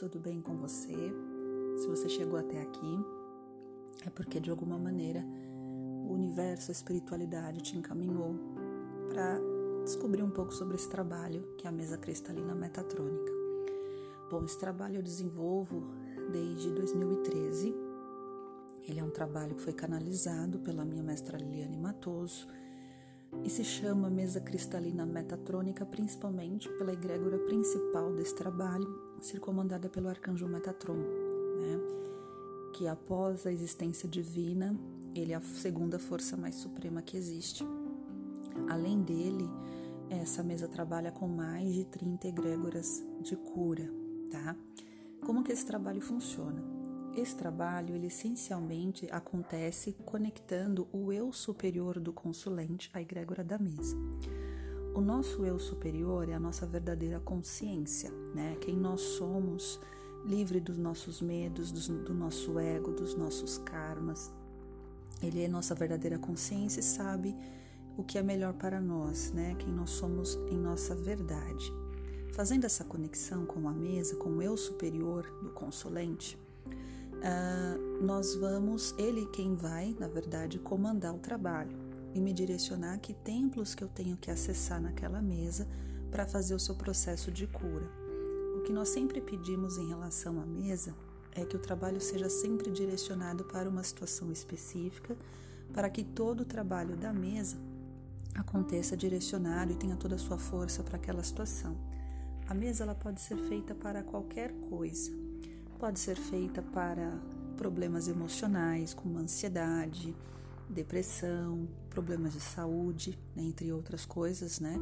tudo bem com você? Se você chegou até aqui, é porque de alguma maneira o universo, a espiritualidade te encaminhou para descobrir um pouco sobre esse trabalho que é a mesa cristalina metatrônica. Bom, esse trabalho eu desenvolvo desde 2013. Ele é um trabalho que foi canalizado pela minha mestra Liliane Matoso e se chama Mesa Cristalina Metatrônica, principalmente pela egrégora principal desse trabalho, ser comandada pelo arcanjo Metatron, né? que após a existência divina, ele é a segunda força mais suprema que existe. Além dele, essa mesa trabalha com mais de 30 egrégoras de cura, tá? Como que esse trabalho funciona? Esse trabalho, ele essencialmente acontece conectando o eu superior do consulente à egrégora da mesa. O nosso eu superior é a nossa verdadeira consciência, né? Quem nós somos, livre dos nossos medos, do, nosso ego, dos nossos karmas. Ele é nossa verdadeira consciência e sabe o que é melhor para nós, né? Quem nós somos em nossa verdade. Fazendo essa conexão com a mesa, com o eu superior do consulente, uh, nós vamos, ele quem vai, na verdade, comandar o trabalho e me direcionar que templos que eu tenho que acessar naquela mesa para fazer o seu processo de cura. O que nós sempre pedimos em relação à mesa é que o trabalho seja sempre direcionado para uma situação específica, para que todo o trabalho da mesa aconteça direcionado e tenha toda a sua força para aquela situação. A mesa ela pode ser feita para qualquer coisa, pode ser feita para problemas emocionais, como ansiedade, depressão, problemas de saúde, né, entre outras coisas, né?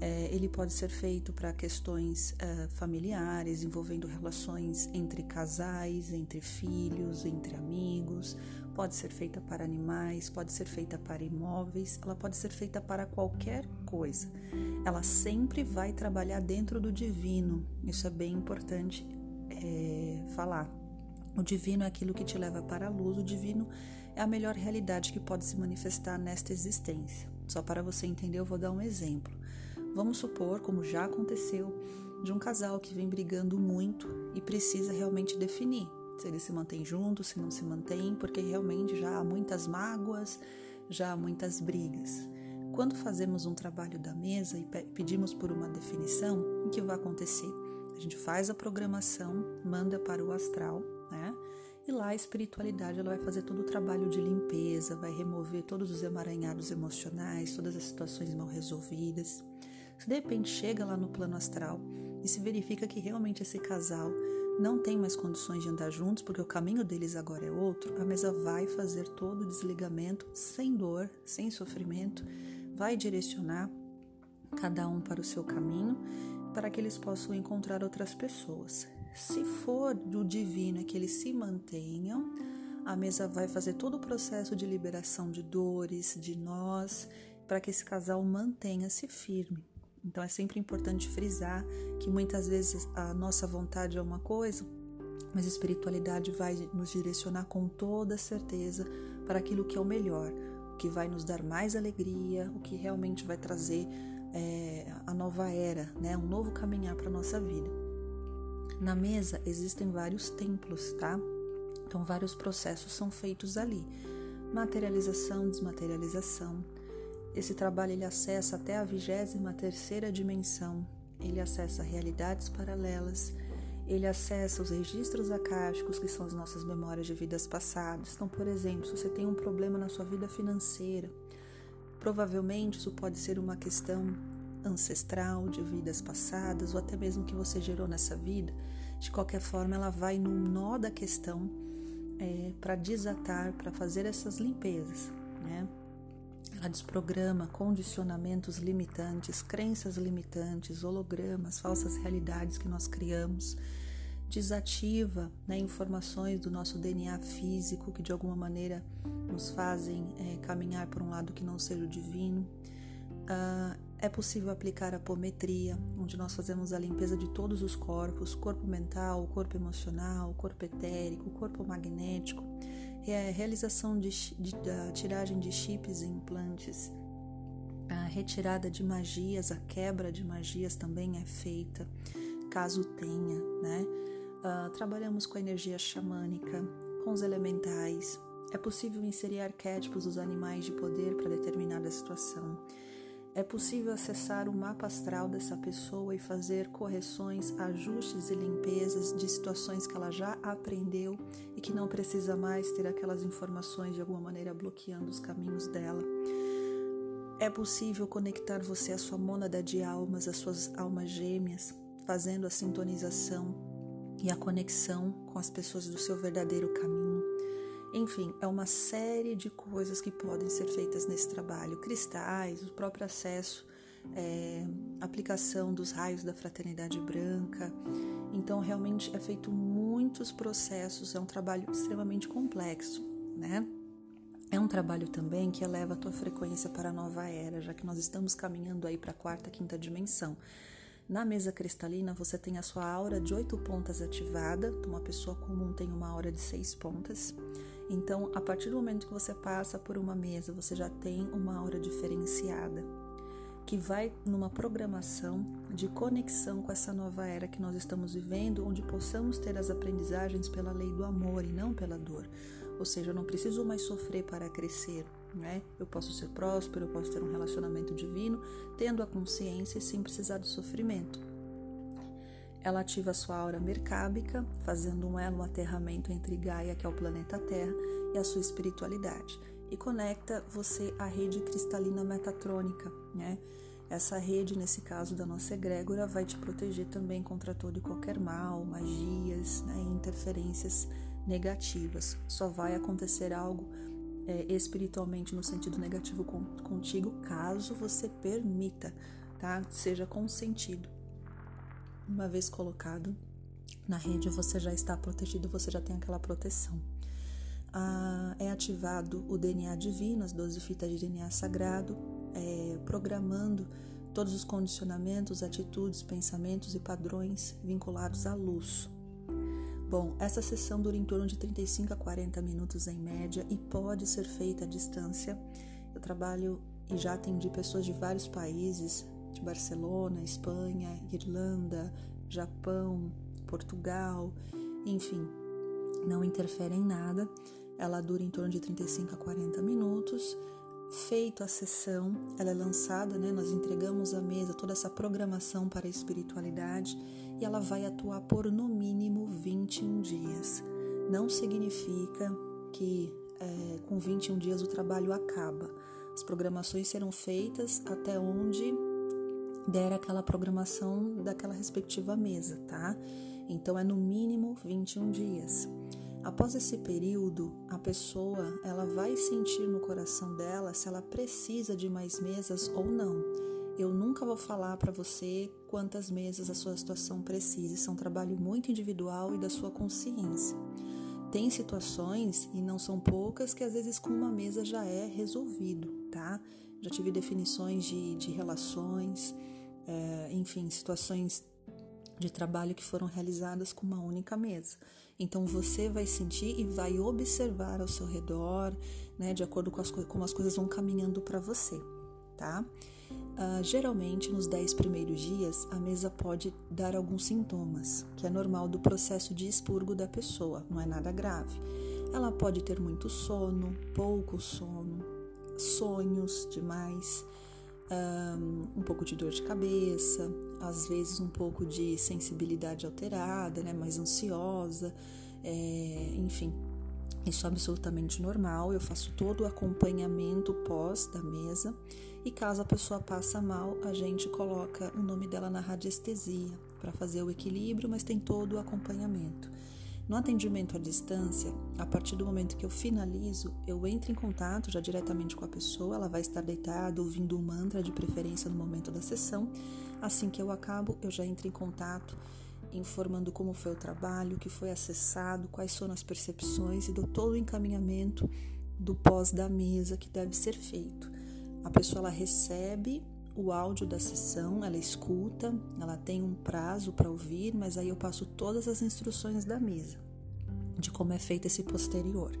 É, ele pode ser feito para questões uh, familiares, envolvendo relações entre casais, entre filhos, entre amigos. Pode ser feita para animais, pode ser feita para imóveis, ela pode ser feita para qualquer coisa. Ela sempre vai trabalhar dentro do divino. Isso é bem importante é, falar. O divino é aquilo que te leva para a luz, o divino é a melhor realidade que pode se manifestar nesta existência. Só para você entender, eu vou dar um exemplo. Vamos supor, como já aconteceu, de um casal que vem brigando muito e precisa realmente definir se eles se mantêm juntos, se não se mantêm, porque realmente já há muitas mágoas, já há muitas brigas. Quando fazemos um trabalho da mesa e pedimos por uma definição, o que vai acontecer? A gente faz a programação, manda para o astral, né? E lá a espiritualidade ela vai fazer todo o trabalho de limpeza, vai remover todos os emaranhados emocionais, todas as situações mal resolvidas. Se de repente chega lá no plano astral e se verifica que realmente esse casal não tem mais condições de andar juntos porque o caminho deles agora é outro, a mesa vai fazer todo o desligamento sem dor, sem sofrimento, vai direcionar cada um para o seu caminho para que eles possam encontrar outras pessoas. Se for do divino que eles se mantenham, a mesa vai fazer todo o processo de liberação de dores, de nós, para que esse casal mantenha-se firme. Então é sempre importante frisar que muitas vezes a nossa vontade é uma coisa, mas a espiritualidade vai nos direcionar com toda certeza para aquilo que é o melhor, o que vai nos dar mais alegria, o que realmente vai trazer é, a nova era, né? um novo caminhar para a nossa vida. Na mesa existem vários templos, tá? Então, vários processos são feitos ali: materialização, desmaterialização. Esse trabalho ele acessa até a vigésima terceira dimensão. Ele acessa realidades paralelas. Ele acessa os registros akáshicos, que são as nossas memórias de vidas passadas. Então, por exemplo, se você tem um problema na sua vida financeira, provavelmente isso pode ser uma questão ancestral, de vidas passadas, ou até mesmo que você gerou nessa vida, de qualquer forma, ela vai no nó da questão é, para desatar, para fazer essas limpezas, né? Ela desprograma condicionamentos limitantes, crenças limitantes, hologramas, falsas realidades que nós criamos, desativa né, informações do nosso DNA físico que de alguma maneira nos fazem é, caminhar por um lado que não seja o divino. Uh, é possível aplicar a apometria, onde nós fazemos a limpeza de todos os corpos, corpo mental, corpo emocional, corpo etérico, corpo magnético, é realização de, de, da tiragem de chips e implantes, a retirada de magias, a quebra de magias também é feita, caso tenha, né? Uh, trabalhamos com a energia xamânica, com os elementais. É possível inserir arquétipos dos animais de poder para determinada situação. É possível acessar o mapa astral dessa pessoa e fazer correções, ajustes e limpezas de situações que ela já aprendeu e que não precisa mais ter aquelas informações de alguma maneira bloqueando os caminhos dela. É possível conectar você à sua mônada de almas, às suas almas gêmeas, fazendo a sintonização e a conexão com as pessoas do seu verdadeiro caminho. Enfim, é uma série de coisas que podem ser feitas nesse trabalho: cristais, o próprio acesso, é, aplicação dos raios da fraternidade branca. Então, realmente é feito muitos processos, é um trabalho extremamente complexo, né? É um trabalho também que eleva a tua frequência para a nova era, já que nós estamos caminhando aí para a quarta, quinta dimensão. Na mesa cristalina, você tem a sua aura de oito pontas ativada. Então, uma pessoa comum tem uma aura de seis pontas. Então, a partir do momento que você passa por uma mesa, você já tem uma aura diferenciada, que vai numa programação de conexão com essa nova era que nós estamos vivendo, onde possamos ter as aprendizagens pela lei do amor e não pela dor. Ou seja, eu não preciso mais sofrer para crescer, né? Eu posso ser próspero, eu posso ter um relacionamento divino, tendo a consciência e sem precisar do sofrimento. Ela ativa a sua aura mercábica, fazendo um elo, um aterramento entre Gaia, que é o planeta Terra, e a sua espiritualidade, e conecta você à rede cristalina metatrônica, né? Essa rede, nesse caso da nossa egrégora, vai te proteger também contra todo e qualquer mal, magias, né, interferências negativas. Só vai acontecer algo é, espiritualmente no sentido negativo contigo, caso você permita, tá? Seja consentido. Uma vez colocado na rede, você já está protegido, você já tem aquela proteção. Ah, é ativado o DNA divino, as 12 fitas de DNA sagrado, é, programando todos os condicionamentos, atitudes, pensamentos e padrões vinculados à luz, Bom, essa sessão dura em torno de 35 a 40 minutos em média e pode ser feita à distância. Eu trabalho e já atendi pessoas de vários países, de Barcelona, Espanha, Irlanda, Japão, Portugal, enfim, não interfere em nada. Ela dura em torno de 35 a 40 minutos. Feito a sessão, ela é lançada, né? Nós entregamos à mesa toda essa programação para a espiritualidade e ela vai atuar por no mínimo 21 dias. Não significa que é, com 21 dias o trabalho acaba. As programações serão feitas até onde der aquela programação daquela respectiva mesa, tá? Então é no mínimo 21 dias. Após esse período, a pessoa ela vai sentir no coração dela se ela precisa de mais mesas ou não. Eu nunca vou falar para você quantas mesas a sua situação precisa. Isso é um trabalho muito individual e da sua consciência. Tem situações, e não são poucas, que às vezes com uma mesa já é resolvido, tá? Já tive definições de, de relações, é, enfim, situações de trabalho que foram realizadas com uma única mesa. Então você vai sentir e vai observar ao seu redor, né, de acordo com as, como as coisas vão caminhando para você, tá? Uh, geralmente, nos 10 primeiros dias, a mesa pode dar alguns sintomas, que é normal do processo de expurgo da pessoa, não é nada grave. Ela pode ter muito sono, pouco sono, sonhos demais, um, pouco de dor de cabeça, às vezes um pouco de sensibilidade alterada, né, mais ansiosa, é, enfim, isso é absolutamente normal. Eu faço todo o acompanhamento pós da mesa e caso a pessoa passa mal, a gente coloca o nome dela na radiestesia para fazer o equilíbrio, mas tem todo o acompanhamento. No atendimento à distância, a partir do momento que eu finalizo, eu entro em contato já diretamente com a pessoa, ela vai estar deitada ouvindo um mantra de preferência no momento da sessão. Assim que eu acabo, eu já entro em contato informando como foi o trabalho, o que foi acessado, quais foram as percepções e dou todo o encaminhamento do pós da mesa que deve ser feito. A pessoa ela recebe o áudio da sessão, ela escuta, ela tem um prazo para ouvir, mas aí eu passo todas as instruções da mesa, de como é feito esse posterior.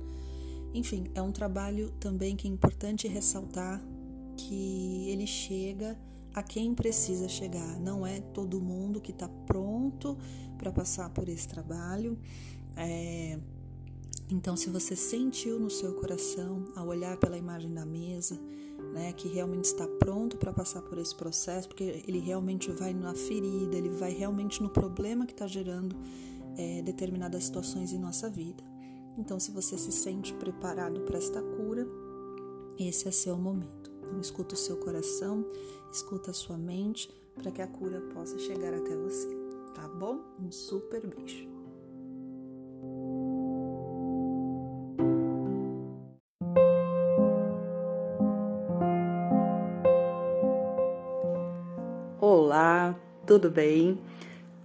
Enfim, é um trabalho também que é importante ressaltar que ele chega a quem precisa chegar. Não é todo mundo que está pronto para passar por esse trabalho. É, então, se você sentiu no seu coração, ao olhar pela imagem da mesa, né, que realmente está pronto para passar por esse processo, porque ele realmente vai na ferida, ele vai realmente no problema que está gerando é, determinadas situações em nossa vida. Então, se você se sente preparado para esta cura, esse é seu momento. Então, escuta o seu coração, escuta a sua mente, para que a cura possa chegar até você. Tá bom? Um super beijo. Tudo bem?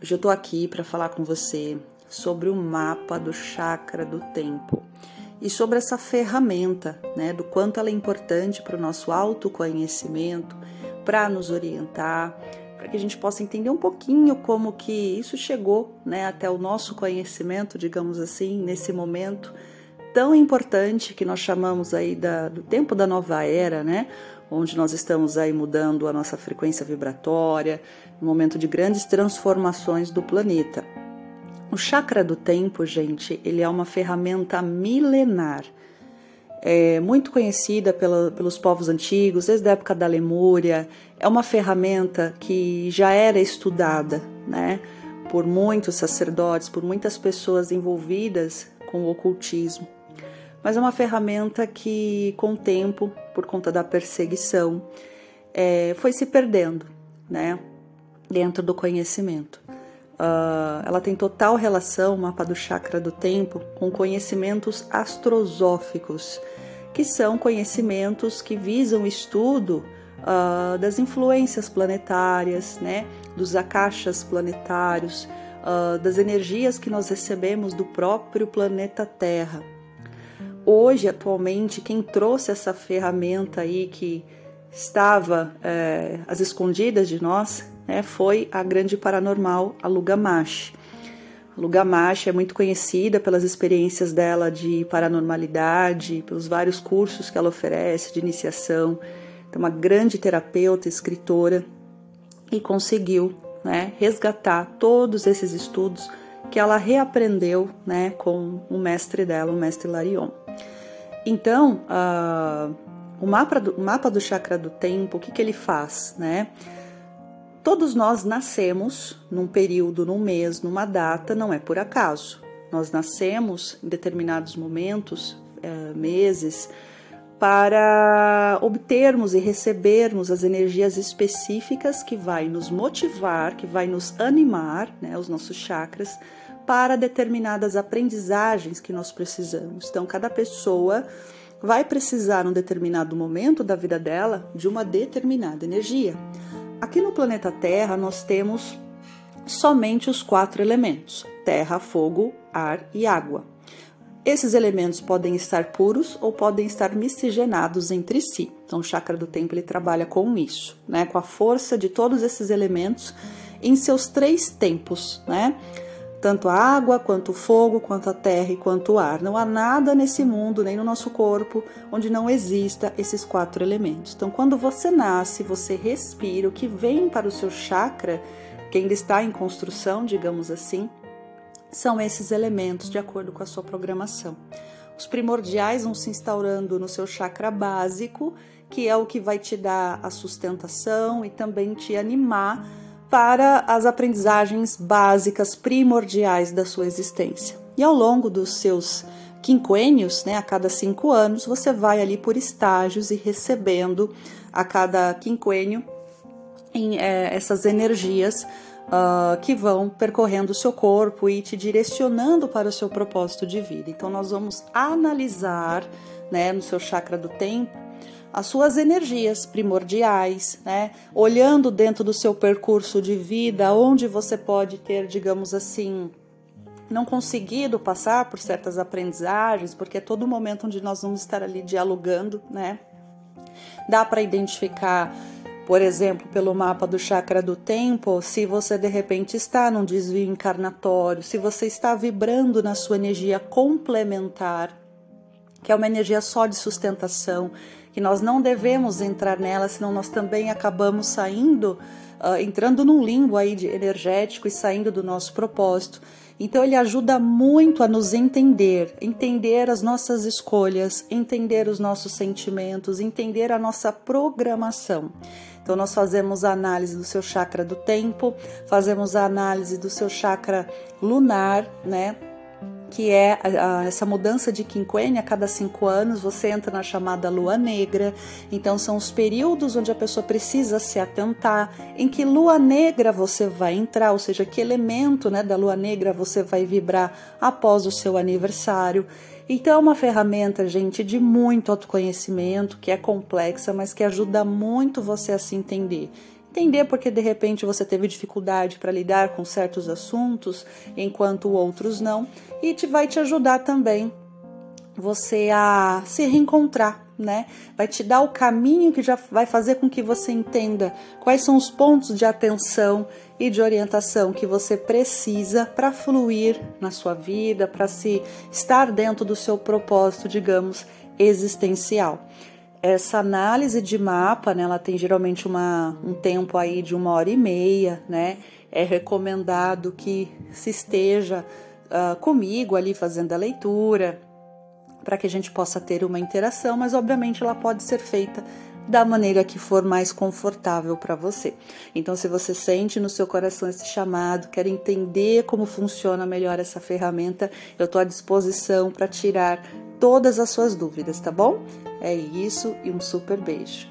Hoje eu tô aqui para falar com você sobre o mapa do chakra do tempo e sobre essa ferramenta, né, do quanto ela é importante para o nosso autoconhecimento, para nos orientar, para que a gente possa entender um pouquinho como que isso chegou, né, até o nosso conhecimento, digamos assim, nesse momento tão importante que nós chamamos aí da, do tempo da nova era, né? Onde nós estamos aí mudando a nossa frequência vibratória, um momento de grandes transformações do planeta. O chakra do tempo, gente, ele é uma ferramenta milenar, é muito conhecida pela, pelos povos antigos, desde a época da Lemúria. É uma ferramenta que já era estudada, né, por muitos sacerdotes, por muitas pessoas envolvidas com o ocultismo mas é uma ferramenta que, com o tempo, por conta da perseguição, é, foi se perdendo, né, dentro do conhecimento. Uh, ela tem total relação, o mapa do chakra do tempo, com conhecimentos astrosóficos, que são conhecimentos que visam o estudo uh, das influências planetárias, né, dos akashas planetários, uh, das energias que nós recebemos do próprio planeta Terra hoje, atualmente, quem trouxe essa ferramenta aí que estava é, às escondidas de nós né, foi a grande paranormal, a Lugamash. A Lugamash é muito conhecida pelas experiências dela de paranormalidade, pelos vários cursos que ela oferece de iniciação. É uma grande terapeuta, escritora e conseguiu né, resgatar todos esses estudos que ela reaprendeu né, com o mestre dela, o mestre Larion. Então, uh, o, mapa do, o mapa do chakra do tempo, o que, que ele faz? Né? Todos nós nascemos num período, num mês, numa data, não é por acaso. Nós nascemos em determinados momentos, uh, meses, para obtermos e recebermos as energias específicas que vai nos motivar, que vai nos animar, né, os nossos chakras, para determinadas aprendizagens que nós precisamos. Então, cada pessoa vai precisar, num determinado momento da vida dela, de uma determinada energia. Aqui no planeta Terra, nós temos somente os quatro elementos: terra, fogo, ar e água. Esses elementos podem estar puros ou podem estar miscigenados entre si. Então, o chakra do tempo ele trabalha com isso, né? Com a força de todos esses elementos em seus três tempos, né? tanto a água, quanto o fogo, quanto a terra e quanto o ar. Não há nada nesse mundo, nem no nosso corpo, onde não exista esses quatro elementos. Então, quando você nasce, você respira, o que vem para o seu chakra, que ainda está em construção, digamos assim, são esses elementos de acordo com a sua programação. Os primordiais vão se instaurando no seu chakra básico, que é o que vai te dar a sustentação e também te animar para as aprendizagens básicas primordiais da sua existência. E ao longo dos seus quinquênios, né, a cada cinco anos, você vai ali por estágios e recebendo a cada quinquênio em, é, essas energias uh, que vão percorrendo o seu corpo e te direcionando para o seu propósito de vida. Então, nós vamos analisar né, no seu chakra do tempo as suas energias primordiais, né? Olhando dentro do seu percurso de vida, onde você pode ter, digamos assim, não conseguido passar por certas aprendizagens, porque é todo momento onde nós vamos estar ali dialogando, né? Dá para identificar, por exemplo, pelo mapa do chakra do tempo, se você de repente está num desvio encarnatório, se você está vibrando na sua energia complementar, que é uma energia só de sustentação, que nós não devemos entrar nela, senão nós também acabamos saindo, uh, entrando num limbo aí de energético e saindo do nosso propósito. Então ele ajuda muito a nos entender, entender as nossas escolhas, entender os nossos sentimentos, entender a nossa programação. Então nós fazemos a análise do seu chakra do tempo, fazemos a análise do seu chakra lunar, né? Que é essa mudança de quinquênia a cada cinco anos, você entra na chamada lua negra. Então, são os períodos onde a pessoa precisa se atentar em que lua negra você vai entrar, ou seja, que elemento né, da lua negra você vai vibrar após o seu aniversário. Então, é uma ferramenta, gente, de muito autoconhecimento, que é complexa, mas que ajuda muito você a se entender. Entender porque de repente você teve dificuldade para lidar com certos assuntos, enquanto outros não, e te vai te ajudar também você a se reencontrar, né? Vai te dar o caminho que já vai fazer com que você entenda quais são os pontos de atenção e de orientação que você precisa para fluir na sua vida, para se estar dentro do seu propósito, digamos, existencial essa análise de mapa, né, ela tem geralmente uma, um tempo aí de uma hora e meia, né? É recomendado que se esteja uh, comigo ali fazendo a leitura, para que a gente possa ter uma interação, mas obviamente ela pode ser feita da maneira que for mais confortável para você. Então, se você sente no seu coração esse chamado, quer entender como funciona melhor essa ferramenta, eu estou à disposição para tirar todas as suas dúvidas, tá bom? É isso e um super beijo.